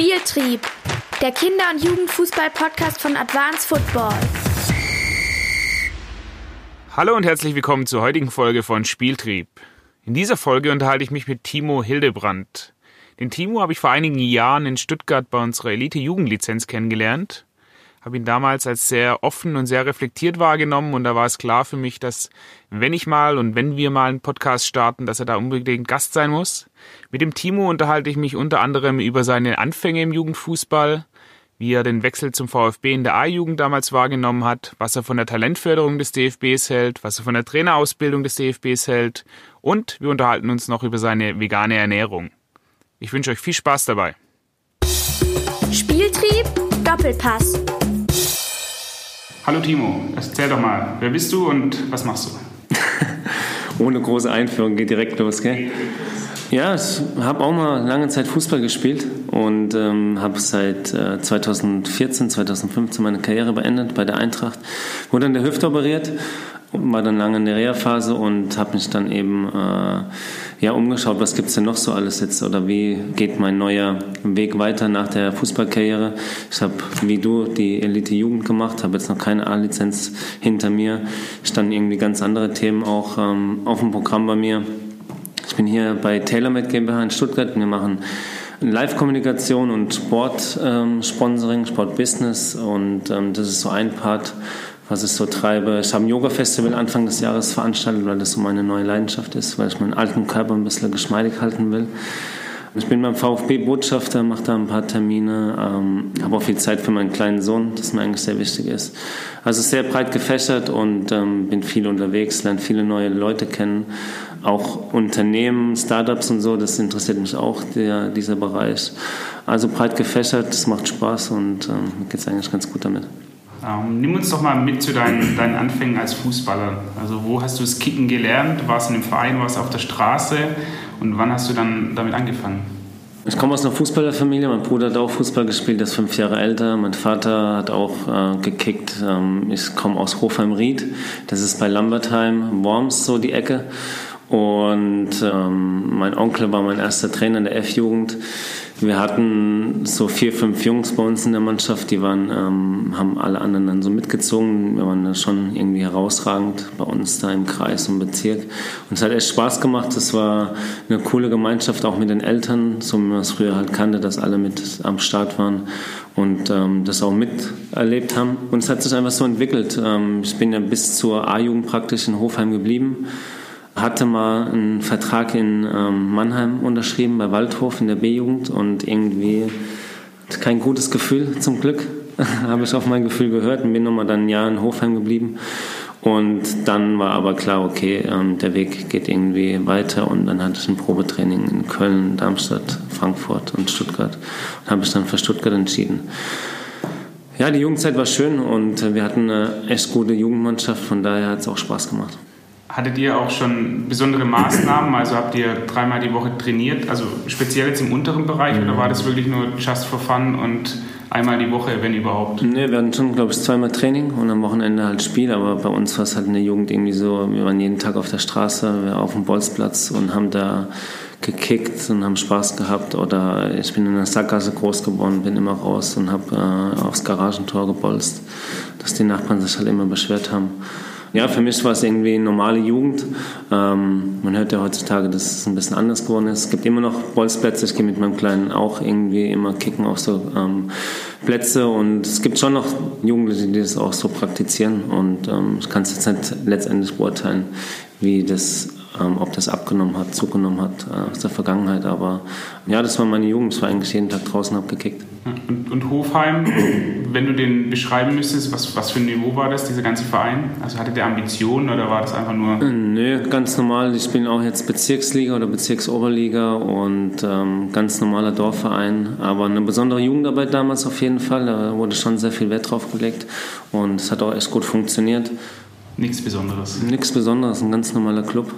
Spieltrieb, der Kinder- und Jugendfußball-Podcast von Advanced Football. Hallo und herzlich willkommen zur heutigen Folge von Spieltrieb. In dieser Folge unterhalte ich mich mit Timo Hildebrand. Den Timo habe ich vor einigen Jahren in Stuttgart bei unserer Elite-Jugendlizenz kennengelernt habe ihn damals als sehr offen und sehr reflektiert wahrgenommen und da war es klar für mich, dass wenn ich mal und wenn wir mal einen Podcast starten, dass er da unbedingt Gast sein muss. Mit dem Timo unterhalte ich mich unter anderem über seine Anfänge im Jugendfußball, wie er den Wechsel zum VfB in der A-Jugend damals wahrgenommen hat, was er von der Talentförderung des DFBs hält, was er von der Trainerausbildung des DFBs hält und wir unterhalten uns noch über seine vegane Ernährung. Ich wünsche euch viel Spaß dabei. Spieltrieb, Doppelpass. Hallo Timo, erzähl doch mal, wer bist du und was machst du? Ohne große Einführung, geht direkt los, gell? Ja, ich habe auch mal lange Zeit Fußball gespielt und ähm, habe seit äh, 2014, 2015 meine Karriere beendet bei der Eintracht. Wurde an der Hüfte operiert, war dann lange in der Reha-Phase und habe mich dann eben äh, ja, umgeschaut, was gibt es denn noch so alles jetzt oder wie geht mein neuer Weg weiter nach der Fußballkarriere. Ich habe, wie du, die Elite-Jugend gemacht, habe jetzt noch keine A-Lizenz hinter mir. Standen irgendwie ganz andere Themen auch ähm, auf dem Programm bei mir. Ich bin hier bei TaylorMade GmbH in Stuttgart. Wir machen Live-Kommunikation und Sport-Sponsoring, ähm, Sport-Business und ähm, das ist so ein Part was ich so treibe. Ich habe ein Yoga-Festival Anfang des Jahres veranstaltet, weil das so meine neue Leidenschaft ist, weil ich meinen alten Körper ein bisschen geschmeidig halten will. Ich bin beim VfB Botschafter, mache da ein paar Termine, ähm, habe auch viel Zeit für meinen kleinen Sohn, das mir eigentlich sehr wichtig ist. Also sehr breit gefächert und ähm, bin viel unterwegs, lerne viele neue Leute kennen, auch Unternehmen, Startups und so, das interessiert mich auch, der, dieser Bereich. Also breit gefächert, das macht Spaß und ähm, geht es eigentlich ganz gut damit. Ähm, nimm uns doch mal mit zu deinen, deinen Anfängen als Fußballer. Also wo hast du das Kicken gelernt? Warst du in einem Verein, warst du auf der Straße? Und wann hast du dann damit angefangen? Ich komme aus einer Fußballerfamilie. Mein Bruder hat auch Fußball gespielt, ist fünf Jahre älter. Mein Vater hat auch äh, gekickt. Ähm, ich komme aus Hofheim-Ried. Das ist bei Lambertheim, Worms, so die Ecke. Und ähm, mein Onkel war mein erster Trainer in der F-Jugend. Wir hatten so vier, fünf Jungs bei uns in der Mannschaft, die waren, ähm, haben alle anderen dann so mitgezogen. Wir waren da schon irgendwie herausragend bei uns da im Kreis und Bezirk. Und es hat echt Spaß gemacht. Es war eine coole Gemeinschaft, auch mit den Eltern, so wie man es früher halt kannte, dass alle mit am Start waren und ähm, das auch miterlebt haben. Und es hat sich einfach so entwickelt. Ähm, ich bin ja bis zur A-Jugend praktisch in Hofheim geblieben hatte mal einen Vertrag in ähm, Mannheim unterschrieben bei Waldhof in der B-Jugend und irgendwie kein gutes Gefühl zum Glück. habe ich auf mein Gefühl gehört und bin nochmal dann ein Jahr in Hofheim geblieben. Und dann war aber klar, okay, ähm, der Weg geht irgendwie weiter und dann hatte ich ein Probetraining in Köln, Darmstadt, Frankfurt und Stuttgart und habe mich dann für Stuttgart entschieden. Ja, die Jugendzeit war schön und wir hatten eine echt gute Jugendmannschaft, von daher hat es auch Spaß gemacht. Hattet ihr auch schon besondere Maßnahmen? Also habt ihr dreimal die Woche trainiert? Also speziell jetzt im unteren Bereich mhm. oder war das wirklich nur just for fun und einmal die Woche, wenn überhaupt? Ne, wir hatten schon, glaube ich, zweimal Training und am Wochenende halt Spiel. Aber bei uns war es halt in der Jugend irgendwie so, wir waren jeden Tag auf der Straße, auf dem Bolzplatz und haben da gekickt und haben Spaß gehabt. Oder ich bin in der Sackgasse groß geworden, bin immer raus und habe äh, aufs Garagentor gebolzt, dass die Nachbarn sich halt immer beschwert haben. Ja, für mich war es irgendwie normale Jugend. Ähm, man hört ja heutzutage, dass es ein bisschen anders geworden ist. Es gibt immer noch Bolzplätze. Ich gehe mit meinem Kleinen auch irgendwie immer kicken auf so ähm, Plätze. Und es gibt schon noch Jugendliche, die das auch so praktizieren. Und ähm, ich kann es jetzt nicht letztendlich beurteilen, wie das ähm, ob das abgenommen hat, zugenommen hat äh, aus der Vergangenheit. Aber ja, das war meine Jugend. Ich war eigentlich jeden Tag draußen, habe gekickt. Und, und, Hofheim, wenn du den beschreiben müsstest, was, was für ein Niveau war das, dieser ganze Verein? Also hatte der Ambitionen oder war das einfach nur... Äh, nö, ganz normal. Ich bin auch jetzt Bezirksliga oder Bezirksoberliga und ähm, ganz normaler Dorfverein. Aber eine besondere Jugendarbeit damals auf jeden Fall. Da wurde schon sehr viel Wert drauf gelegt und es hat auch echt gut funktioniert. Nichts Besonderes? Nichts Besonderes, ein ganz normaler Club.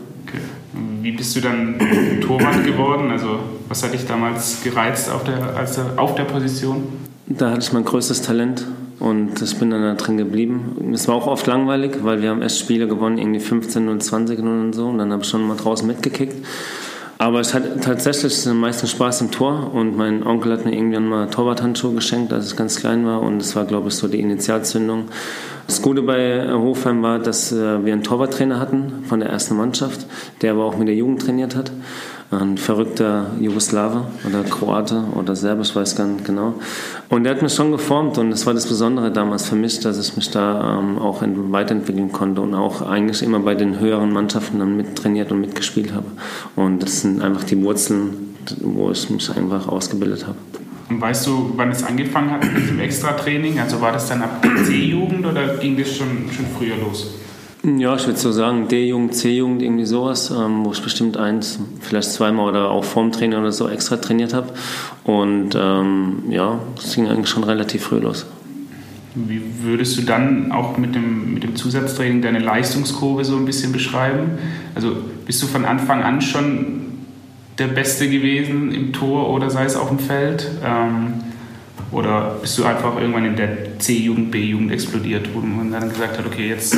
Wie bist du dann Torwart geworden? Also was hat dich damals gereizt auf der, als, auf der Position? Da hatte ich mein größtes Talent und ich bin dann da drin geblieben. Es war auch oft langweilig, weil wir haben erst Spiele gewonnen, irgendwie 15 und 20 und so. Und dann habe ich schon mal draußen mitgekickt. Aber es hat tatsächlich am meisten Spaß im Tor und mein Onkel hat mir irgendwann mal Torwarthandschuhe geschenkt, als ich ganz klein war und das war, glaube ich, so die Initialzündung. Das Gute bei Hofheim war, dass äh, wir einen Torwarttrainer hatten von der ersten Mannschaft, der aber auch mit der Jugend trainiert hat ein verrückter Jugoslawe oder Kroate oder Serbisch, ich weiß gar nicht genau. Und der hat mich schon geformt und das war das Besondere damals für mich, dass ich mich da ähm, auch weiterentwickeln konnte und auch eigentlich immer bei den höheren Mannschaften dann mittrainiert und mitgespielt habe. Und das sind einfach die Wurzeln, wo ich mich einfach ausgebildet habe. Und weißt du, wann es angefangen hat mit dem Extra-Training? Also war das dann ab C-Jugend oder ging das schon, schon früher los? Ja, ich würde so sagen, D-Jugend, C-Jugend, irgendwie sowas, ähm, wo ich bestimmt eins, vielleicht zweimal oder auch vorm Training oder so extra trainiert habe. Und ähm, ja, das ging eigentlich schon relativ früh los. Wie würdest du dann auch mit dem, mit dem Zusatztraining deine Leistungskurve so ein bisschen beschreiben? Also bist du von Anfang an schon der Beste gewesen im Tor oder sei es auf dem Feld? Ähm, oder bist du einfach irgendwann in der C-Jugend, B-Jugend explodiert, wo man dann gesagt hat, okay, jetzt.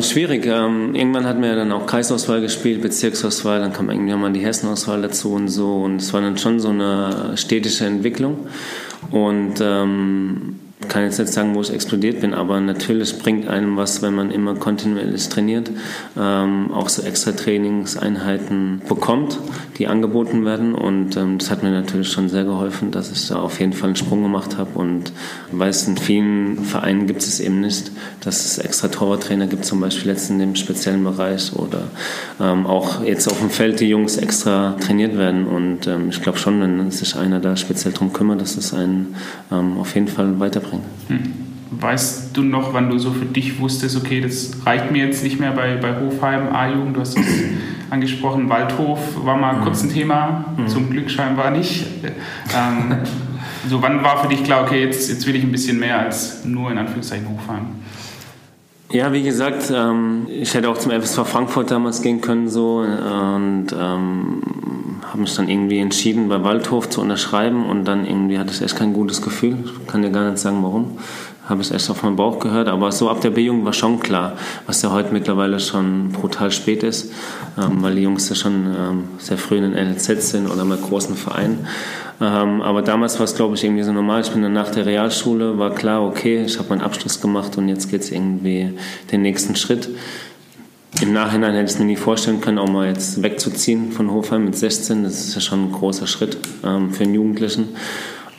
Schwierig. Ähm, irgendwann hatten wir dann auch Kreisauswahl gespielt, Bezirksauswahl, dann kam irgendwann mal die Hessenauswahl dazu und so. Und es war dann schon so eine städtische Entwicklung. Und ähm, kann jetzt nicht sagen, wo ich explodiert bin, aber natürlich bringt einem was, wenn man immer kontinuierlich trainiert, ähm, auch so extra Trainingseinheiten bekommt, die angeboten werden. Und ähm, das hat mir natürlich schon sehr geholfen, dass ich da auf jeden Fall einen Sprung gemacht habe. Und weiß, in vielen Vereinen gibt es eben nicht, dass es extra Torwarttrainer gibt, zum Beispiel jetzt in dem speziellen Bereich oder ähm, auch jetzt auf dem Feld die Jungs extra trainiert werden. Und ähm, ich glaube schon, wenn sich einer da speziell darum kümmert, dass es einen ähm, auf jeden Fall weiterbringt bringen. Hm. Weißt du noch, wann du so für dich wusstest, okay, das reicht mir jetzt nicht mehr bei, bei Hofheim, A-Jugend, du hast es angesprochen, Waldhof war mal mhm. kurz ein Thema, mhm. zum Glück scheinbar nicht. Ähm, so, wann war für dich klar, okay, jetzt, jetzt will ich ein bisschen mehr als nur in Anführungszeichen Hofheim? Ja, wie gesagt, ähm, ich hätte auch zum FSV Frankfurt damals gehen können so und ähm, habe mich dann irgendwie entschieden, bei Waldhof zu unterschreiben und dann irgendwie hatte ich echt kein gutes Gefühl. Ich kann dir gar nicht sagen, warum. Habe ich echt auf meinen Bauch gehört, aber so ab der B-Jugend war schon klar, was ja heute mittlerweile schon brutal spät ist, ähm, weil die Jungs ja schon ähm, sehr früh in den NLZ sind oder mal großen Vereinen. Ähm, aber damals war es, glaube ich, irgendwie so normal. Ich bin dann nach der Realschule, war klar, okay, ich habe meinen Abschluss gemacht und jetzt geht es irgendwie den nächsten Schritt. Im Nachhinein hätte ich mir nie vorstellen können, auch mal jetzt wegzuziehen von Hofheim mit 16. Das ist ja schon ein großer Schritt ähm, für einen Jugendlichen.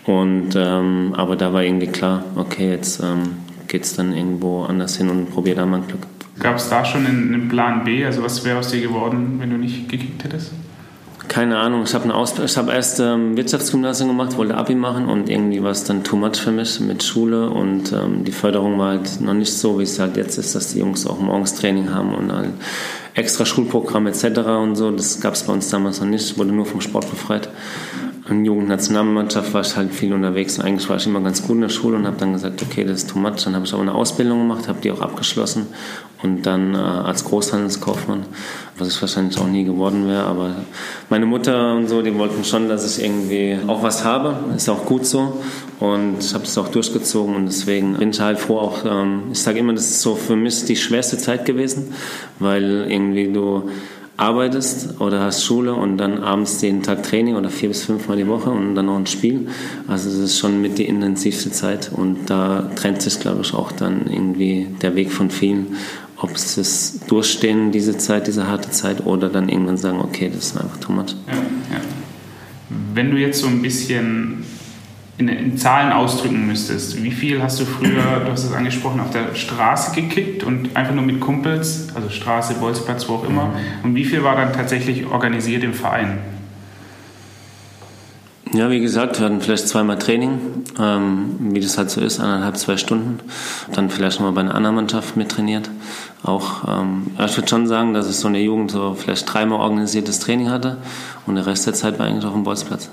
Und, ähm, aber da war irgendwie klar, okay, jetzt ähm, geht es dann irgendwo anders hin und probiere da mein Glück. Gab es da schon einen Plan B? Also was wäre aus dir geworden, wenn du nicht gekickt hättest? Keine Ahnung, ich habe hab erst ähm, Wirtschaftsgymnasium gemacht, wollte Abi machen und irgendwie war es dann too much für mich mit Schule und ähm, die Förderung war halt noch nicht so, wie es halt jetzt ist, dass die Jungs auch morgens Training haben und ein extra Schulprogramm etc. und so. Das gab es bei uns damals noch nicht, wurde nur vom Sport befreit in Jugendnationalmannschaft war ich halt viel unterwegs und eigentlich war ich immer ganz gut in der Schule und habe dann gesagt, okay, das ist too much. Dann habe ich aber eine Ausbildung gemacht, habe die auch abgeschlossen und dann äh, als Großhandelskaufmann, was ich wahrscheinlich auch nie geworden wäre, aber meine Mutter und so, die wollten schon, dass ich irgendwie auch was habe, ist auch gut so und ich habe das auch durchgezogen und deswegen bin ich halt froh auch, ähm, ich sage immer, das ist so für mich die schwerste Zeit gewesen, weil irgendwie du arbeitest oder hast Schule und dann abends jeden Tag Training oder vier bis fünfmal die Woche und dann noch ein Spiel. Also es ist schon mit die intensivste Zeit und da trennt sich, glaube ich, auch dann irgendwie der Weg von vielen, ob es durchstehen, diese Zeit, diese harte Zeit oder dann irgendwann sagen, okay, das ist einfach too much. Ja, ja. Wenn du jetzt so ein bisschen in, in, Zahlen ausdrücken müsstest, wie viel hast du früher, du hast es angesprochen, auf der Straße gekickt und einfach nur mit Kumpels, also Straße, Bolzplatz, wo auch immer, und wie viel war dann tatsächlich organisiert im Verein? Ja, wie gesagt, wir hatten vielleicht zweimal Training, ähm, wie das halt so ist, eineinhalb, zwei Stunden. Dann vielleicht nochmal bei einer anderen Mannschaft mittrainiert. Auch, ähm, ich würde schon sagen, dass ich so in der Jugend so vielleicht dreimal organisiertes Training hatte und der Rest der Zeit war eigentlich auf dem Bolzplatz.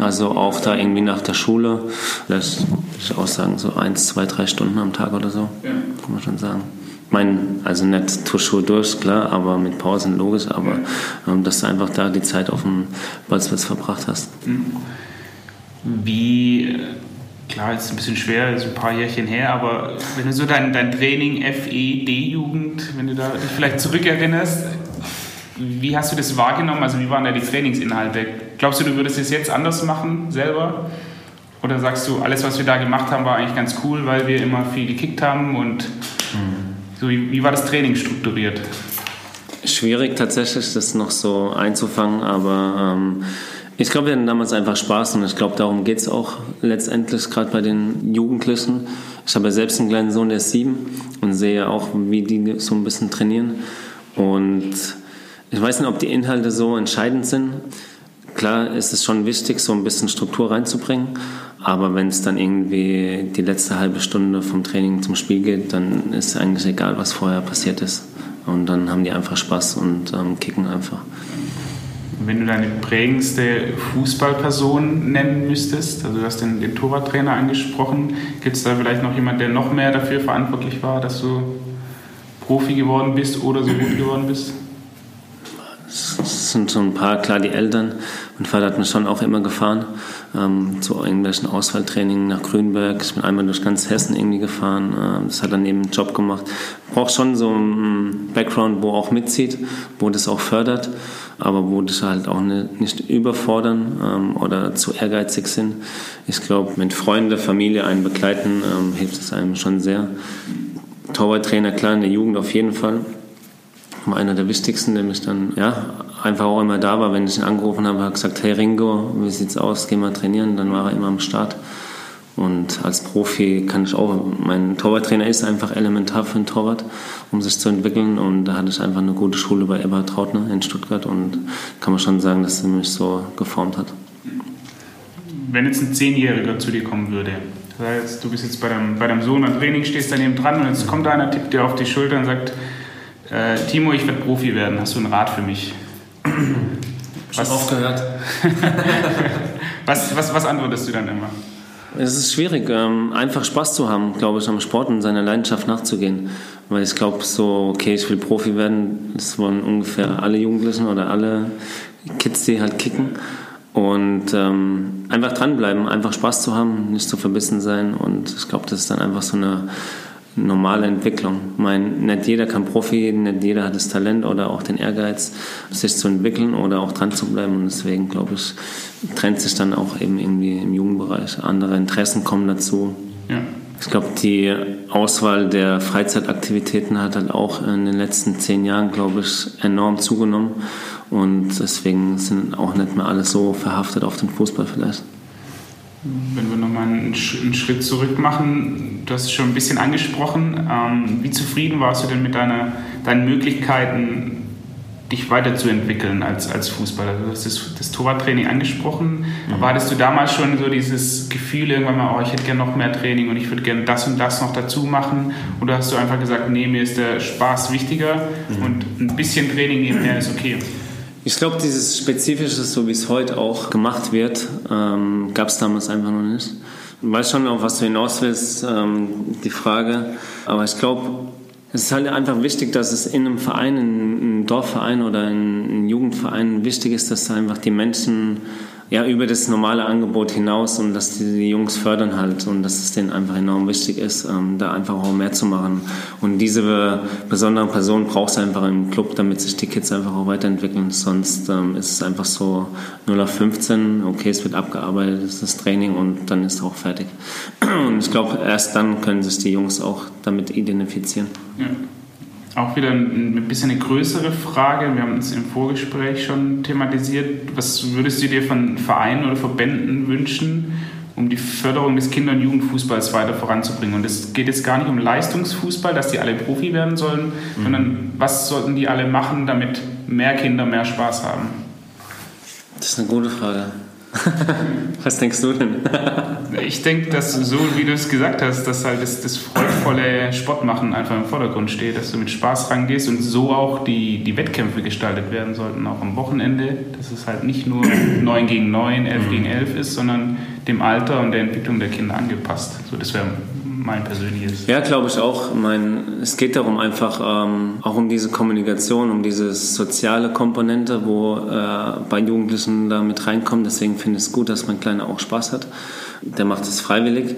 Also auch da irgendwie nach der Schule, vielleicht würde ich auch sagen, so eins, zwei, drei Stunden am Tag oder so, ja. kann man schon sagen. Ich meine, also nicht Tuschur durch, klar, aber mit Pausen logisch, aber ähm, dass du einfach da die Zeit auf dem Bolzplatz verbracht hast. Mhm. Wie, klar, ist ein bisschen schwer, ist ein paar Jährchen her, aber wenn du so dein, dein Training FE, D-Jugend, wenn du da dich vielleicht zurückerinnerst, Wie hast du das wahrgenommen? Also wie waren da die Trainingsinhalte? Glaubst du, du würdest es jetzt anders machen selber? Oder sagst du, alles, was wir da gemacht haben, war eigentlich ganz cool, weil wir immer viel gekickt haben? Und so, wie, wie war das Training strukturiert? Schwierig tatsächlich, das noch so einzufangen, aber ähm, ich glaube, wir hatten damals einfach Spaß und ich glaube, darum geht es auch letztendlich, gerade bei den Jugendlichen. Ich habe ja selbst einen kleinen Sohn, der ist sieben und sehe auch, wie die so ein bisschen trainieren. Und ich weiß nicht, ob die Inhalte so entscheidend sind. Klar ist es schon wichtig, so ein bisschen Struktur reinzubringen, aber wenn es dann irgendwie die letzte halbe Stunde vom Training zum Spiel geht, dann ist eigentlich egal, was vorher passiert ist. Und dann haben die einfach Spaß und ähm, kicken einfach. Wenn du deine prägendste Fußballperson nennen müsstest, also du hast den, den Torwarttrainer angesprochen, gibt es da vielleicht noch jemand, der noch mehr dafür verantwortlich war, dass du Profi geworden bist oder so gut geworden bist? Es sind so ein paar, klar die Eltern. Mein Vater hat mich schon auch immer gefahren ähm, zu irgendwelchen Auswahltrainings nach Grünberg. Ich bin einmal durch ganz Hessen irgendwie gefahren. Ähm, das hat dann eben einen Job gemacht. Braucht schon so einen Background, wo auch mitzieht, wo das auch fördert, aber wo das halt auch nicht, überfordern ähm, oder zu ehrgeizig sind. Ich glaube, wenn Freunde, Familie einen begleiten, ähm, hilft es einem schon sehr. Torwarttrainer, klar, in der Jugend auf jeden Fall einer der wichtigsten, der mich dann ja, einfach auch immer da war. Wenn ich ihn angerufen habe, hat gesagt, hey Ringo, wie sieht's aus, geh mal trainieren. Dann war er immer am Start. Und als Profi kann ich auch, mein Torwarttrainer ist einfach elementar für einen Torwart, um sich zu entwickeln. Und da hatte ich einfach eine gute Schule bei Eberhard Trautner in Stuttgart und kann man schon sagen, dass er mich so geformt hat. Wenn jetzt ein Zehnjähriger zu dir kommen würde, das heißt, du bist jetzt bei deinem, bei deinem Sohn am Training, stehst daneben dran und jetzt kommt einer, tippt dir auf die Schulter und sagt, äh, Timo, ich werde Profi werden. Hast du einen Rat für mich? Was oft gehört. was, was, was antwortest du dann immer? Es ist schwierig, ähm, einfach Spaß zu haben, glaube ich, am Sport und seiner Leidenschaft nachzugehen. Weil ich glaube, so, okay, ich will Profi werden, das wollen ungefähr alle Jugendlichen oder alle Kids, die halt kicken. Und ähm, einfach dranbleiben, einfach Spaß zu haben, nicht zu verbissen sein. Und ich glaube, das ist dann einfach so eine normale Entwicklung. Ich meine, nicht jeder kann Profi, nicht jeder hat das Talent oder auch den Ehrgeiz, sich zu entwickeln oder auch dran zu bleiben. Und deswegen, glaube ich, trennt sich dann auch eben irgendwie im Jugendbereich. Andere Interessen kommen dazu. Ja. Ich glaube, die Auswahl der Freizeitaktivitäten hat halt auch in den letzten zehn Jahren, glaube ich, enorm zugenommen. Und deswegen sind auch nicht mehr alle so verhaftet auf den Fußball vielleicht. Wenn wir nochmal einen, Schritt zurück machen, du hast es schon ein bisschen angesprochen. Ähm, wie zufrieden warst du denn mit deiner, deinen Möglichkeiten, dich weiterzuentwickeln als, als Fußballer? Du hast das, das Torwarttraining angesprochen. Mhm. Aber hattest du damals schon so dieses Gefühl irgendwann mal, oh, ich hätte gerne noch mehr Training und ich würde gerne das und das noch dazu machen? Oder hast du einfach gesagt, nee, mir ist der Spaß wichtiger mhm. und ein bisschen Training nebenher ist okay? Ich glaube, dieses Spezifische, so wie es heute auch gemacht wird, ähm, gab es damals einfach noch nicht. Ich weiß schon, auf was du hinaus willst, ähm, die Frage. Aber ich glaube, es ist halt einfach wichtig, dass es in einem Verein, in einem Dorfverein oder in einem Jugendverein wichtig ist, dass einfach die Menschen ja, über das normale Angebot hinaus und dass die, die, Jungs fördern halt und dass es denen einfach enorm wichtig ist, ähm, da einfach auch mehr zu machen. Und diese besonderen Personen brauchst du einfach im Club, damit sich die Kids einfach auch weiterentwickeln. Sonst ähm, ist es einfach so 0 auf 15, okay, es wird abgearbeitet, es ist das Training und dann ist es auch fertig. Und ich glaube, erst dann können sich die Jungs auch damit identifizieren. Ja auch wieder ein bisschen eine größere Frage. Wir haben uns im Vorgespräch schon thematisiert. Was würdest du dir von Vereinen oder Verbänden wünschen, um die Förderung des Kinder- und Jugendfußballs weiter voranzubringen? Und es geht jetzt gar nicht um Leistungsfußball, dass die alle Profi werden sollen, mhm. sondern was sollten die alle machen, damit mehr Kinder mehr Spaß haben? Das ist eine gute Frage. Was denkst du denn? ich denke, dass so, wie du es gesagt hast, dass halt das, das freudvolle Sportmachen einfach im Vordergrund steht, dass du mit Spaß rangehst und so auch die, die Wettkämpfe gestaltet werden sollten, auch am Wochenende, dass es halt nicht nur 9 gegen 9, 11 mhm. gegen 11 ist, sondern dem Alter und der Entwicklung der Kinder angepasst. So, das wäre mein persönliches. Ja, glaube ich auch. Ich meine, es geht darum einfach ähm, auch um diese Kommunikation, um diese soziale Komponente, wo äh, bei Jugendlichen da mit reinkommt. Deswegen finde ich es gut, dass mein Kleiner auch Spaß hat. Der macht es freiwillig.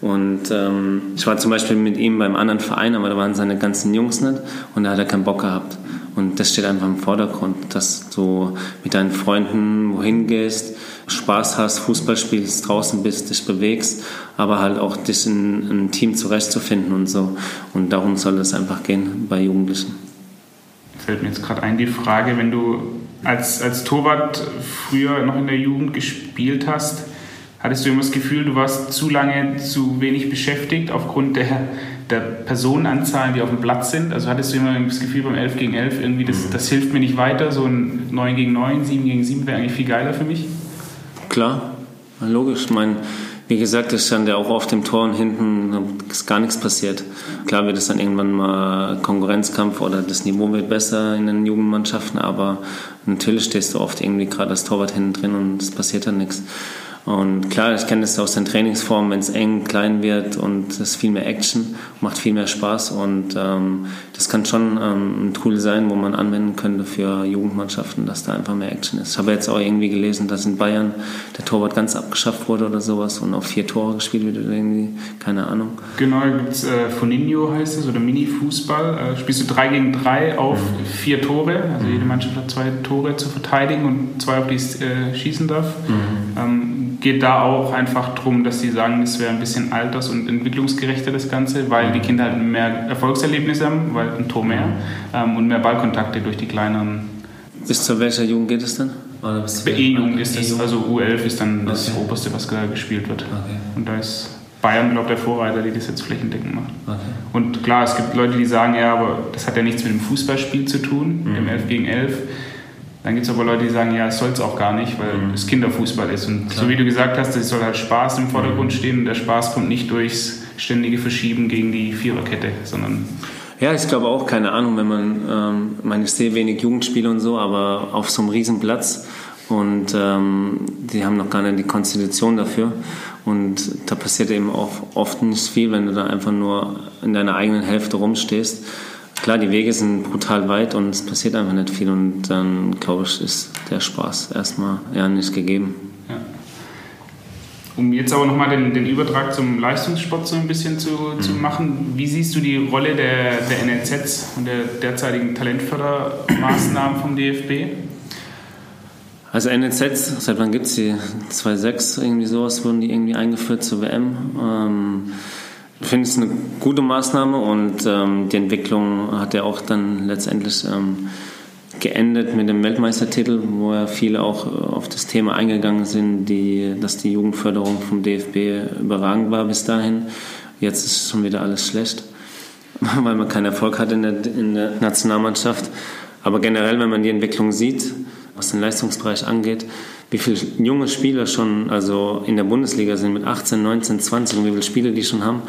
Und ähm, ich war zum Beispiel mit ihm beim anderen Verein, aber da waren seine ganzen Jungs nicht und da hat er keinen Bock gehabt. Und das steht einfach im Vordergrund, dass du mit deinen Freunden wohin gehst, Spaß hast, Fußball spielst, draußen bist, dich bewegst, aber halt auch dich in ein Team zurechtzufinden und so. Und darum soll es einfach gehen bei Jugendlichen. Fällt mir jetzt gerade ein die Frage, wenn du als, als Torwart früher noch in der Jugend gespielt hast, hattest du immer das Gefühl, du warst zu lange zu wenig beschäftigt aufgrund der, der Personenanzahlen, die auf dem Platz sind? Also hattest du immer das Gefühl beim 11 gegen 11, irgendwie das, das hilft mir nicht weiter, so ein 9 gegen 9, 7 gegen 7 wäre eigentlich viel geiler für mich? Klar, logisch. Ich meine, wie gesagt, ich stand ja auch auf dem Tor und hinten ist gar nichts passiert. Klar wird es dann irgendwann mal Konkurrenzkampf oder das Niveau wird besser in den Jugendmannschaften, aber natürlich stehst du oft irgendwie gerade als Torwart hinten drin und es passiert dann nichts. Und klar, ich kenne das aus den Trainingsformen, wenn es eng, klein wird und es ist viel mehr Action, macht viel mehr Spaß und ähm, das kann schon ähm, ein Tool sein, wo man anwenden könnte für Jugendmannschaften, dass da einfach mehr Action ist. Ich habe jetzt auch irgendwie gelesen, dass in Bayern der Torwart ganz abgeschafft wurde oder sowas und auf vier Tore gespielt wird oder irgendwie, keine Ahnung. Genau, gibt es äh, Foninho heißt es oder Mini-Fußball. Äh, spielst du drei gegen drei auf mhm. vier Tore, also jede Mannschaft hat zwei Tore zu verteidigen und zwei, auf die es äh, schießen darf. Mhm. Ähm, geht da auch einfach darum, dass sie sagen, es wäre ein bisschen alters- und entwicklungsgerechter das Ganze, weil die Kinder halt mehr Erfolgserlebnisse haben, weil ein Tor mehr ähm, und mehr Ballkontakte durch die kleineren. Bis zu welcher Jugend geht es dann? E-Jugend ist das, also U11 ist dann das okay. Oberste, was da gespielt wird. Okay. Und da ist Bayern, glaube ich, der Vorreiter, die das jetzt flächendeckend macht. Okay. Und klar, es gibt Leute, die sagen, ja, aber das hat ja nichts mit dem Fußballspiel zu tun, mhm. dem 11 gegen 11 dann gibt es aber Leute, die sagen, ja, es soll es auch gar nicht, weil mhm. es Kinderfußball ist. Und Klar. so wie du gesagt hast, es soll halt Spaß im Vordergrund mhm. stehen und der Spaß kommt nicht durchs ständige Verschieben gegen die Viererkette, sondern ja, ich glaube auch, keine Ahnung, wenn man, ähm, meine, ich sehe wenig Jugendspiele und so, aber auf so einem Riesenplatz und ähm, die haben noch gar nicht die Konstitution dafür und da passiert eben auch oft nicht viel, wenn du da einfach nur in deiner eigenen Hälfte rumstehst klar, die Wege sind brutal weit und es passiert einfach nicht viel und dann, glaube ich, ist der Spaß erstmal ja nicht gegeben. Ja. Um jetzt aber nochmal den, den Übertrag zum Leistungssport so ein bisschen zu, mhm. zu machen, wie siehst du die Rolle der, der NLZs und der derzeitigen Talentfördermaßnahmen vom DFB? Also NLZs, seit wann gibt es die? 2006, irgendwie sowas, wurden die irgendwie eingeführt zur WM. Ähm, finde es eine gute Maßnahme und ähm, die Entwicklung hat ja auch dann letztendlich ähm, geendet mit dem Weltmeistertitel, wo ja viele auch äh, auf das Thema eingegangen sind, die, dass die Jugendförderung vom DFB überragend war bis dahin. Jetzt ist schon wieder alles schlecht, weil man keinen Erfolg hat in der, in der Nationalmannschaft. Aber generell, wenn man die Entwicklung sieht, was den Leistungsbereich angeht, wie viele junge Spieler schon also in der Bundesliga sind mit 18, 19, 20 und wie viele Spiele die schon haben,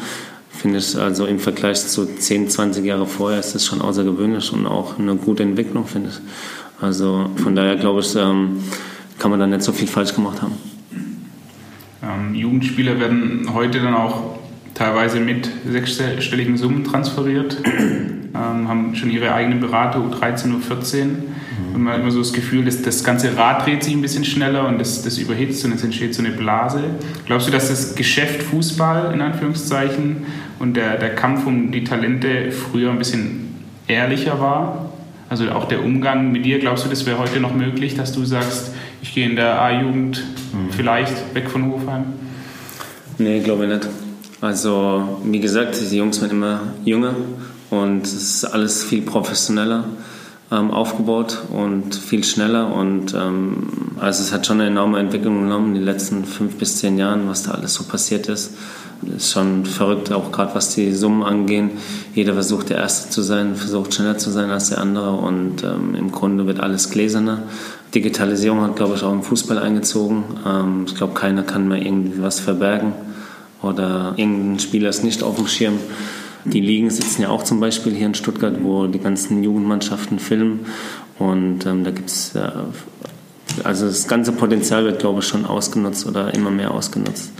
finde ich also im Vergleich zu 10, 20 Jahre vorher ist das schon außergewöhnlich und auch eine gute Entwicklung, finde ich. Also von daher glaube ich, ähm, kann man da nicht so viel falsch gemacht haben. Ähm, Jugendspieler werden heute dann auch teilweise mit sechsstelligen Summen transferiert, ähm, haben schon ihre eigenen Berater, U13, U14 und man hat immer so das Gefühl, dass das ganze Rad dreht sich ein bisschen schneller und das, das überhitzt und es entsteht so eine Blase. Glaubst du, dass das Geschäft Fußball in Anführungszeichen und der, der Kampf um die Talente früher ein bisschen ehrlicher war? Also auch der Umgang mit dir, glaubst du, das wäre heute noch möglich, dass du sagst, ich gehe in der A-Jugend mhm. vielleicht weg von Hofheim? Nee, glaube ich nicht. Also, wie gesagt, die Jungs werden immer jünger und es ist alles viel professioneller ähm, aufgebaut und viel schneller. Und ähm, also es hat schon eine enorme Entwicklung genommen in den letzten fünf bis zehn Jahren, was da alles so passiert ist. Ist schon verrückt, auch gerade was die Summen angehen. Jeder versucht der Erste zu sein, versucht schneller zu sein als der andere und ähm, im Grunde wird alles gläserner. Digitalisierung hat, glaube ich, auch im Fußball eingezogen. Ähm, ich glaube, keiner kann mehr irgendwie was verbergen oder irgendein Spieler ist nicht auf dem Schirm. Die Ligen sitzen ja auch zum Beispiel hier in Stuttgart, wo die ganzen Jugendmannschaften filmen. Und ähm, da gibt es, äh, also das ganze Potenzial wird, glaube ich, schon ausgenutzt oder immer mehr ausgenutzt.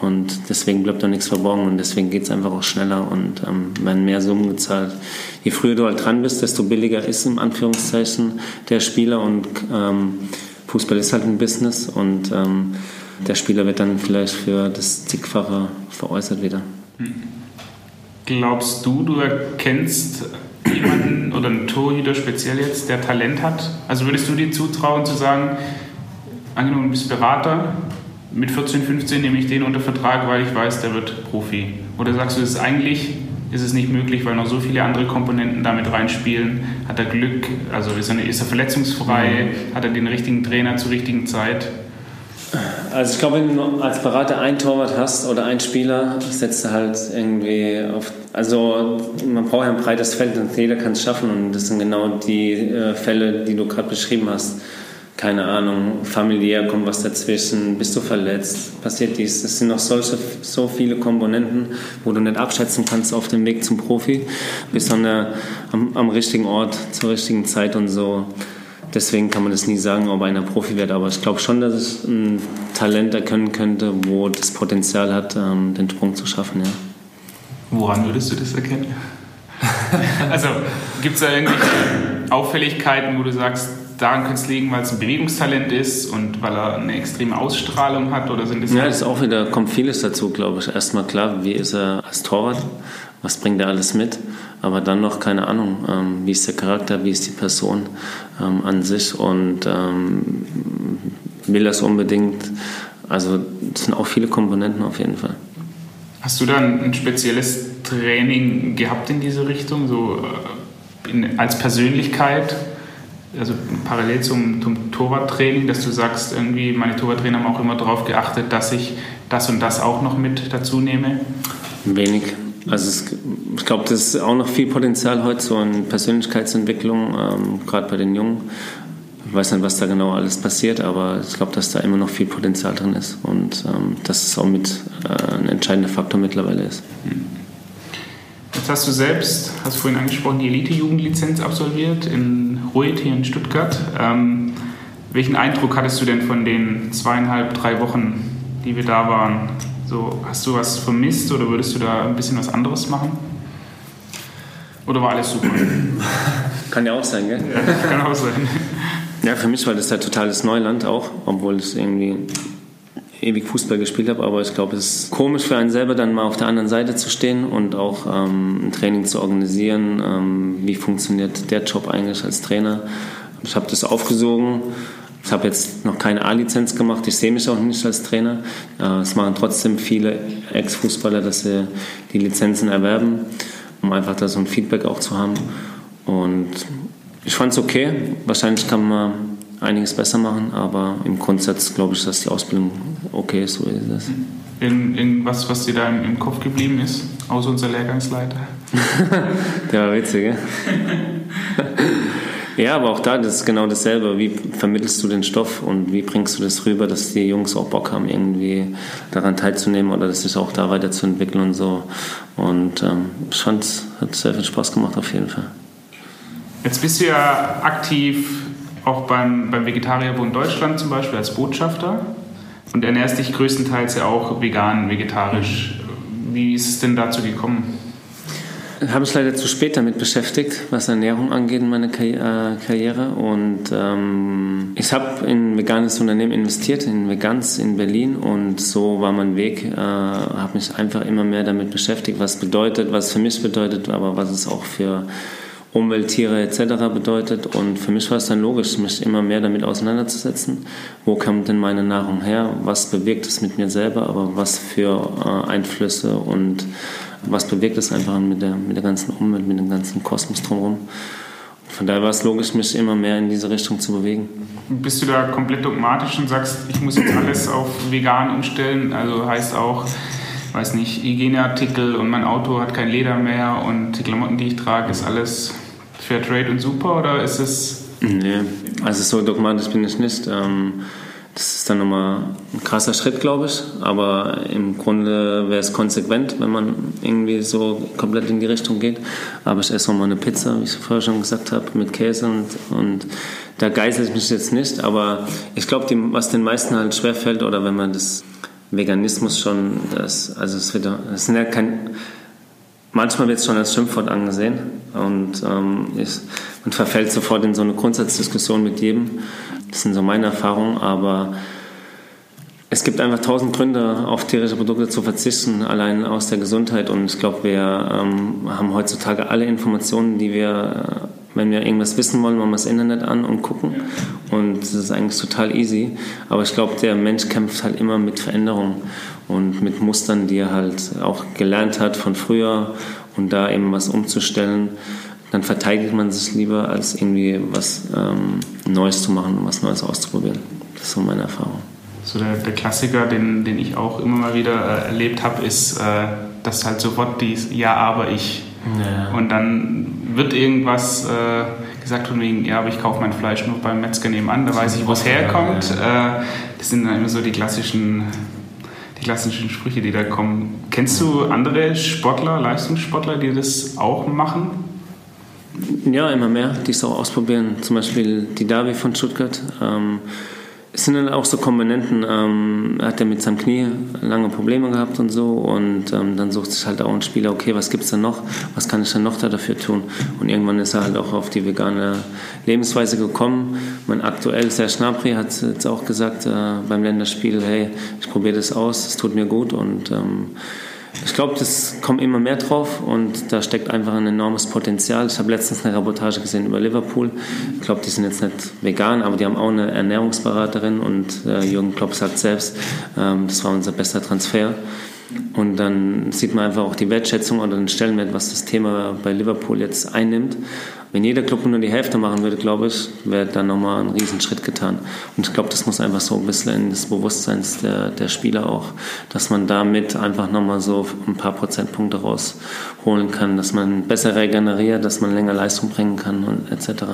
Und deswegen bleibt da nichts verborgen und deswegen geht es einfach auch schneller und ähm, werden mehr Summen gezahlt. Je früher du halt dran bist, desto billiger ist im Anführungszeichen der Spieler und ähm, Fußball ist halt ein Business und ähm, der Spieler wird dann vielleicht für das zigfache veräußert wieder. Mhm. Glaubst du, du erkennst jemanden oder einen Torhüter speziell jetzt, der Talent hat? Also würdest du dir zutrauen zu sagen, angenommen du bist Berater, mit 14, 15 nehme ich den unter Vertrag, weil ich weiß, der wird Profi? Oder sagst du, es ist eigentlich ist es nicht möglich, weil noch so viele andere Komponenten damit reinspielen? Hat er Glück? Also ist er, ist er verletzungsfrei? Mhm. Hat er den richtigen Trainer zur richtigen Zeit? Also ich glaube, wenn du als Berater einen Torwart hast oder einen Spieler, setzt du halt irgendwie auf. Also man braucht ja ein breites Feld und jeder kann es schaffen und das sind genau die äh, Fälle, die du gerade beschrieben hast keine Ahnung, familiär kommt was dazwischen, bist du verletzt, passiert dies. Es sind noch solche, so viele Komponenten, wo du nicht abschätzen kannst auf dem Weg zum Profi. Bist an am, am richtigen Ort, zur richtigen Zeit und so. Deswegen kann man das nie sagen, ob einer Profi wird. Aber ich glaube schon, dass es ein Talent erkennen könnte, wo das Potenzial hat, ähm, den Sprung zu schaffen. Ja. Woran würdest du das erkennen? also gibt es da irgendwelche Auffälligkeiten, wo du sagst, daran könnte es liegen, weil es ein Bewegungstalent ist und weil er eine extreme Ausstrahlung hat? Oder sind das ja, das ist auch wieder, kommt vieles dazu, glaube ich. Erstmal klar, wie ist er als Torwart? Was bringt er alles mit? Aber dann noch keine Ahnung, ähm, wie ist der Charakter, wie ist die Person ähm, an sich und ähm, will das unbedingt? Also, es sind auch viele Komponenten auf jeden Fall. Hast du dann ein spezielles Training gehabt in diese Richtung, so äh, in, als Persönlichkeit? also parallel zum, zum Torwarttraining, dass du sagst, irgendwie meine Torwarttrainer haben auch immer darauf geachtet, dass ich das und das auch noch mit dazu nehme? Wenig. Also es, ich glaube, das ist auch noch viel Potenzial heute so in Persönlichkeitsentwicklung, ähm, gerade bei den Jungen. Ich weiß nicht, was da genau alles passiert, aber ich glaube, dass da immer noch viel Potenzial drin ist und ähm, dass es auch mit äh, ein entscheidender Faktor mittlerweile ist. Jetzt hast du selbst, hast vorhin angesprochen, die Elite-Jugendlizenz absolviert in Ruid hier in Stuttgart. Ähm, welchen Eindruck hattest du denn von den zweieinhalb, drei Wochen, die wir da waren? So, hast du was vermisst oder würdest du da ein bisschen was anderes machen? Oder war alles super? Kann ja auch sein, gell? Ja, kann auch sein. Ja, für mich war das ja totales Neuland auch, obwohl es irgendwie ewig Fußball gespielt habe, aber ich glaube, es ist komisch für einen selber, dann mal auf der anderen Seite zu stehen und auch ähm, ein Training zu organisieren. Ähm, wie funktioniert der Job eigentlich als Trainer? Ich habe das aufgesogen. Ich habe jetzt noch keine A-Lizenz gemacht. Ich sehe mich auch nicht als Trainer. Äh, es machen trotzdem viele Ex-Fußballer, dass sie die Lizenzen erwerben, um einfach da so ein Feedback auch zu haben. Und ich fand es okay. Wahrscheinlich kann man einiges besser machen, aber im Grundsatz glaube ich, dass die Ausbildung okay ist, so ist es. Irgendwas, was dir da im, Kopf geblieben ist, außer unser Lehrgangsleiter? Der war witzig, gell? Ja, aber auch da, das ist genau dasselbe. Wie vermittelst du den Stoff und wie bringst du das rüber, dass die Jungs auch Bock haben, irgendwie daran teilzunehmen oder dass sich auch da weiterzuentwickeln und so. Und ähm, ich fand, es hat sehr viel Spaß gemacht auf jeden Fall. Jetzt bist du ja aktiv auch beim, beim Vegetarierbund Deutschland zum Beispiel als Botschafter und ernährst dich größtenteils ja auch vegan, vegetarisch. Wie ist es denn dazu gekommen? Habe mich leider zu spät damit beschäftigt, was Ernährung angeht in meiner äh, Karriere. Und ähm, ich habe in ein veganes Unternehmen investiert, in Vegans in Berlin. Und so war mein Weg. Äh, habe mich einfach immer mehr damit beschäftigt, was bedeutet, was für mich bedeutet, aber was es auch für Umwelttiere etc. bedeutet. Und für mich war es dann logisch, mich immer mehr damit auseinanderzusetzen. Wo kommt denn meine Nahrung her? Was bewirkt es mit mir selber? Aber was für äh, Einflüsse und was bewirkt es einfach mit der, mit der ganzen Umwelt, mit dem ganzen Kosmos drumherum? Von daher war es logisch, mich immer mehr in diese Richtung zu bewegen. Bist du da komplett dogmatisch und sagst, ich muss jetzt alles auf vegan umstellen? Also heißt auch, weiß nicht, Hygieneartikel und mein Auto hat kein Leder mehr und die Klamotten, die ich trage, ist alles Fairtrade und super oder ist es. Nee, also so dogmatisch bin ich nicht. Ähm, das ist dann nochmal ein krasser Schritt, glaube ich. Aber im Grunde wäre es konsequent, wenn man irgendwie so komplett in die Richtung geht. Aber ich esse nochmal eine Pizza, wie ich vorher schon gesagt habe, mit Käse und, und da geißel ich mich jetzt nicht. Aber ich glaube, was den meisten halt schwerfällt oder wenn man das Veganismus schon, das, also es wird, das sind ja kein, manchmal wird es schon als Schimpfwort angesehen und ähm, ich, man verfällt sofort in so eine Grundsatzdiskussion mit jedem. Das sind so meine Erfahrungen, aber Es gibt einfach tausend Gründe, auf tierische Produkte zu verzichten, allein aus der Gesundheit. Und ich glaube, wir ähm, haben heutzutage alle Informationen, die wir, äh, wenn wir irgendwas wissen wollen, machen wir das Internet an und gucken. Und das ist eigentlich total easy. Aber ich glaube, der Mensch kämpft halt immer mit Veränderungen und mit Mustern, die er halt auch gelernt hat von früher und da eben was umzustellen. Dann verteidigt man sich lieber, als irgendwie was ähm, Neues zu machen und was Neues auszuprobieren. Das ist so meine Erfahrung so der, der Klassiker, den, den ich auch immer mal wieder äh, erlebt habe, ist, äh, dass halt sofort dies Ja, aber ich. Ja. Und dann wird irgendwas äh, gesagt von wegen, ja, aber ich kaufe mein Fleisch nur beim Metzger nebenan, da weiß ich, wo es herkommt. Ja, äh, das sind dann immer so die klassischen, die klassischen Sprüche, die da kommen. Kennst du andere Sportler, Leistungssportler, die das auch machen? Ja, immer mehr, die es auch ausprobieren. Zum Beispiel die Davi von Stuttgart. Ähm, es sind dann auch so Komponenten, ähm, er hat ja mit seinem Knie lange Probleme gehabt und so und ähm, dann sucht sich halt auch ein Spieler, okay, was gibt es denn noch, was kann ich denn noch da dafür tun und irgendwann ist er halt auch auf die vegane Lebensweise gekommen. Mein aktuell, Serge Schnapri hat jetzt auch gesagt äh, beim Länderspiel, hey, ich probiere das aus, es tut mir gut und ähm, ich glaube, das kommt immer mehr drauf und da steckt einfach ein enormes Potenzial. Ich habe letztens eine Reportage gesehen über Liverpool. Ich glaube, die sind jetzt nicht vegan, aber die haben auch eine Ernährungsberaterin und äh, Jürgen Klopp sagt selbst, ähm, das war unser bester Transfer. Und dann sieht man einfach auch die Wertschätzung oder den Stellenwert, was das Thema bei Liverpool jetzt einnimmt. Wenn jeder Club nur die Hälfte machen würde, glaube ich, wäre dann nochmal ein Riesenschritt getan. Und ich glaube, das muss einfach so ein bisschen in das Bewusstsein der, der Spieler auch, dass man damit einfach nochmal so ein paar Prozentpunkte rausholen kann, dass man besser regeneriert, dass man länger Leistung bringen kann und etc.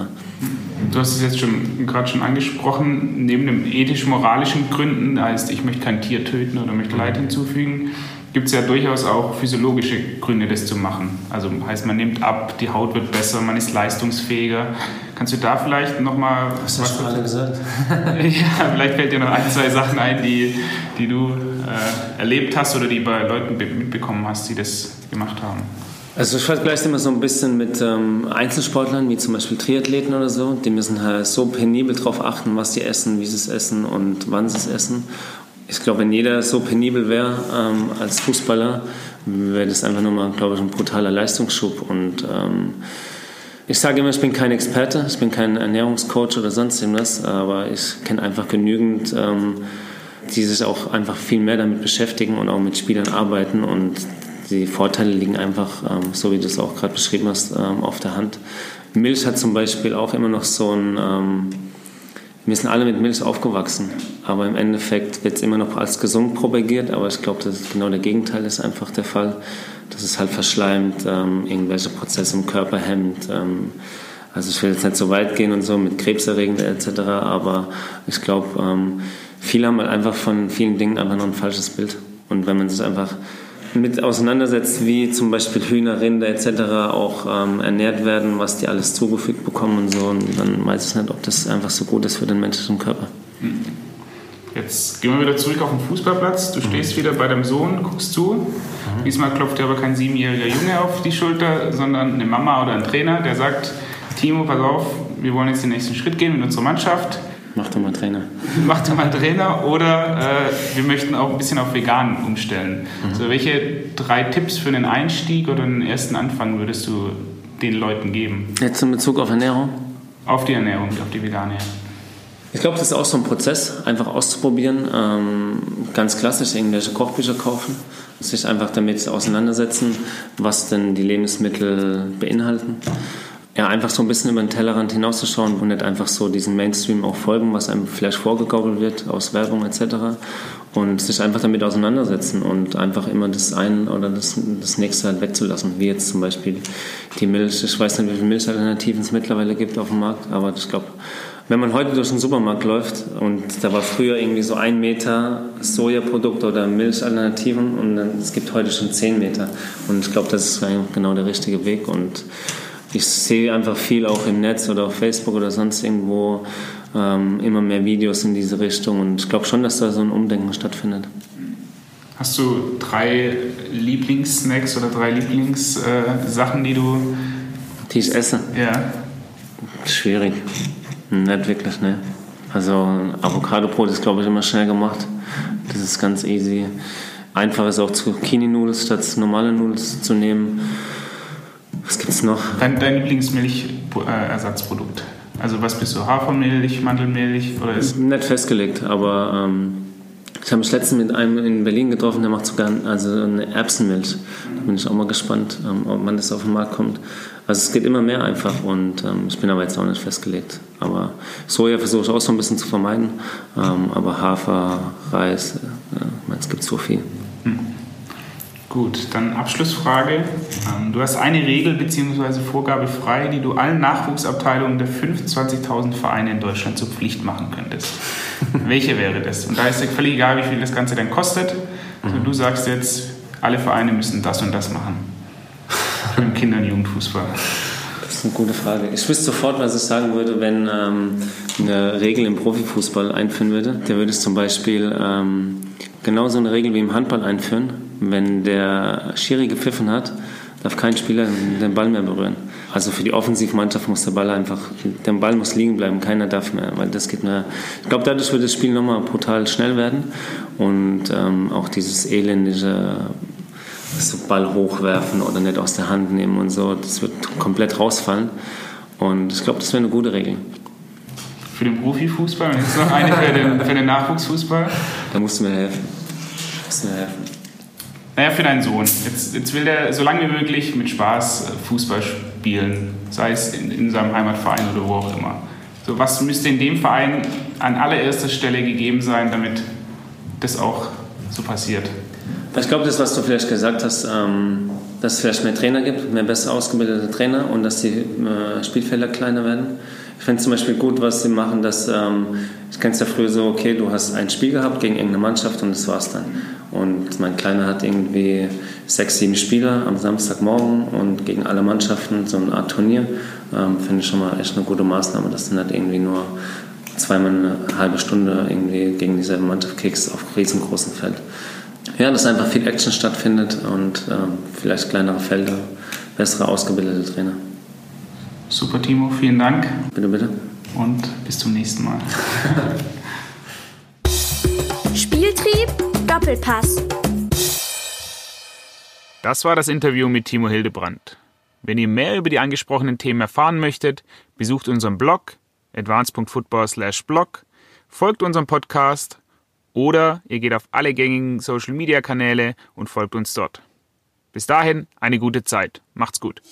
Du hast es jetzt schon gerade schon angesprochen, neben den ethisch-moralischen Gründen, heißt ich möchte kein Tier töten oder möchte Leid hinzufügen, gibt es ja durchaus auch physiologische Gründe, das zu machen. Also heißt, man nimmt ab, die Haut wird besser, man ist leistungsfähiger. Kannst du da vielleicht nochmal... Hast du was schon alle gesagt? ja, vielleicht fällt dir noch ein, zwei Sachen ein, die, die du äh, erlebt hast oder die bei Leuten mitbekommen hast, die das gemacht haben. Also ich vergleiche immer so ein bisschen mit ähm, Einzelsportlern, wie zum Beispiel Triathleten oder so. Die müssen halt so penibel darauf achten, was sie essen, wie sie es essen und wann sie es essen. Ich glaube, wenn jeder so penibel wäre ähm, als Fußballer, wäre das einfach nochmal, glaube ich, ein brutaler Leistungsschub. Und ähm, ich sage immer, ich bin kein Experte, ich bin kein Ernährungscoach oder sonst irgendwas, aber ich kenne einfach genügend, ähm, die sich auch einfach viel mehr damit beschäftigen und auch mit Spielern arbeiten. Und die Vorteile liegen einfach, ähm, so wie du es auch gerade beschrieben hast, ähm, auf der Hand. Milch hat zum Beispiel auch immer noch so ein ähm, wir sind alle mit Milch aufgewachsen, aber im Endeffekt wird es immer noch als gesund propagiert, aber ich glaube, dass genau der Gegenteil ist einfach der Fall, dass es halt verschleimt, ähm, irgendwelche Prozesse im Körper hemmt. Ähm, also ich will jetzt nicht so weit gehen und so mit Krebserregend etc., aber ich glaube, ähm, viele haben halt einfach von vielen Dingen einfach noch ein falsches Bild. Und wenn man sich einfach mit auseinandersetzt, wie zum Beispiel Hühner, Rinder etc. auch ähm, ernährt werden, was die alles zugefügt bekommen und so. Und dann weiß ich nicht, ob das einfach so gut ist für den menschlichen Körper. Jetzt gehen wir wieder zurück auf den Fußballplatz. Du stehst wieder bei deinem Sohn, guckst zu. Mhm. Diesmal klopft dir aber kein siebenjähriger Junge auf die Schulter, sondern eine Mama oder ein Trainer, der sagt, Timo, pass auf, wir wollen jetzt den nächsten Schritt gehen mit unserer Mannschaft. Mach doch mal Trainer. Mach doch mal Trainer oder äh, wir möchten auch ein bisschen auf vegan umstellen. Mhm. So, welche drei Tipps für einen Einstieg oder einen ersten Anfang würdest du den Leuten geben? Jetzt in Bezug auf Ernährung? Auf die Ernährung, auf die vegane. Ich glaube, das ist auch so ein Prozess, einfach auszuprobieren. Ähm, ganz klassisch irgendwelche Kochbücher kaufen, sich einfach damit auseinandersetzen, was denn die Lebensmittel beinhalten ja, einfach so ein bisschen über den Tellerrand hinauszuschauen und nicht einfach so diesen Mainstream auch folgen, was einem vielleicht vorgegaukelt wird aus Werbung etc. Und sich einfach damit auseinandersetzen und einfach immer das eine oder das, das nächste halt wegzulassen. Wie jetzt zum Beispiel die Milch. Ich weiß nicht, wie viele Milchalternativen es mittlerweile gibt auf dem Markt, aber ich glaube, wenn man heute durch den Supermarkt läuft und da war früher irgendwie so ein Meter Sojaprodukt oder Milchalternativen und es gibt heute schon zehn Meter. Und ich glaube, das ist genau der richtige Weg und ich sehe einfach viel auch im Netz oder auf Facebook oder sonst irgendwo ähm, immer mehr Videos in diese Richtung und ich glaube schon, dass da so ein Umdenken stattfindet. Hast du drei Lieblingssnacks oder drei Lieblingssachen, äh, die du. Die ich esse? Ja. Schwierig. Nicht wirklich, ne. Also Avocado-Brot ist, glaube ich, immer schnell gemacht. Das ist ganz easy. Einfach ist auch Zucchini-Nudels statt normale Nudels zu nehmen. Was gibt's noch? Dein, dein Lieblingsmilchersatzprodukt? Also was bist du? Hafermilch, Mandelmilch oder ist? Nicht festgelegt, aber ähm, ich habe mich letztens mit einem in Berlin getroffen, der macht sogar also eine Erbsenmilch. Da bin ich auch mal gespannt, ähm, ob man das auf den Markt kommt. Also es geht immer mehr einfach und ähm, ich bin aber jetzt auch nicht festgelegt. Aber Soja versuche ich auch so ein bisschen zu vermeiden. Ähm, aber Hafer, Reis, äh, es gibt so viel. Hm. Gut, dann Abschlussfrage. Ähm, du hast eine Regel bzw. Vorgabe frei, die du allen Nachwuchsabteilungen der 25.000 Vereine in Deutschland zur Pflicht machen könntest. Welche wäre das? Und da ist dir völlig egal, wie viel das Ganze dann kostet. Also du sagst jetzt, alle Vereine müssen das und das machen. Den Kinder- und Jugendfußball. Das ist eine gute Frage. Ich wüsste sofort, was ich sagen würde, wenn ähm, eine Regel im Profifußball einführen würde. Der würde es zum Beispiel ähm, genauso eine Regel wie im Handball einführen wenn der Schiri gepfiffen hat, darf kein Spieler den Ball mehr berühren. Also für die Offensivmannschaft muss der Ball einfach, der Ball muss liegen bleiben, keiner darf mehr, weil das geht mehr. Ich glaube, dadurch wird das Spiel nochmal brutal schnell werden und ähm, auch dieses elendige so Ball hochwerfen oder nicht aus der Hand nehmen und so, das wird komplett rausfallen. Und ich glaube, das wäre eine gute Regel. Für den Profifußball und jetzt noch eine für den, für den Nachwuchsfußball? Da musst du mir helfen. Musst du mir helfen. Naja, für deinen Sohn. Jetzt, jetzt will der so lange wie möglich mit Spaß äh, Fußball spielen, sei es in, in seinem Heimatverein oder wo auch immer. So, was müsste in dem Verein an allererster Stelle gegeben sein, damit das auch so passiert? Ich glaube, das, was du vielleicht gesagt hast, ähm, dass es vielleicht mehr Trainer gibt, mehr besser ausgebildete Trainer und dass die äh, Spielfelder kleiner werden. Ich finde zum Beispiel gut, was sie machen, dass, ähm, ich kenne es ja früher so, okay, du hast ein Spiel gehabt gegen irgendeine Mannschaft und das war's dann. Und mein Kleiner hat irgendwie sechs, sieben Spieler am Samstagmorgen und gegen alle Mannschaften so eine Art Turnier. Ähm, Finde ich schon mal echt eine gute Maßnahme, dass du nicht irgendwie nur zweimal eine halbe Stunde irgendwie gegen dieselbe Mannschaft kriegst auf riesengroßem Feld. Ja, dass einfach viel Action stattfindet und ähm, vielleicht kleinere Felder, bessere ausgebildete Trainer. Super, Timo, vielen Dank. Bitte, bitte. Und bis zum nächsten Mal. Spieltrieb Doppelpass. Das war das Interview mit Timo Hildebrand. Wenn ihr mehr über die angesprochenen Themen erfahren möchtet, besucht unseren Blog advance.football/blog, folgt unserem Podcast oder ihr geht auf alle gängigen Social Media Kanäle und folgt uns dort. Bis dahin eine gute Zeit. Macht's gut.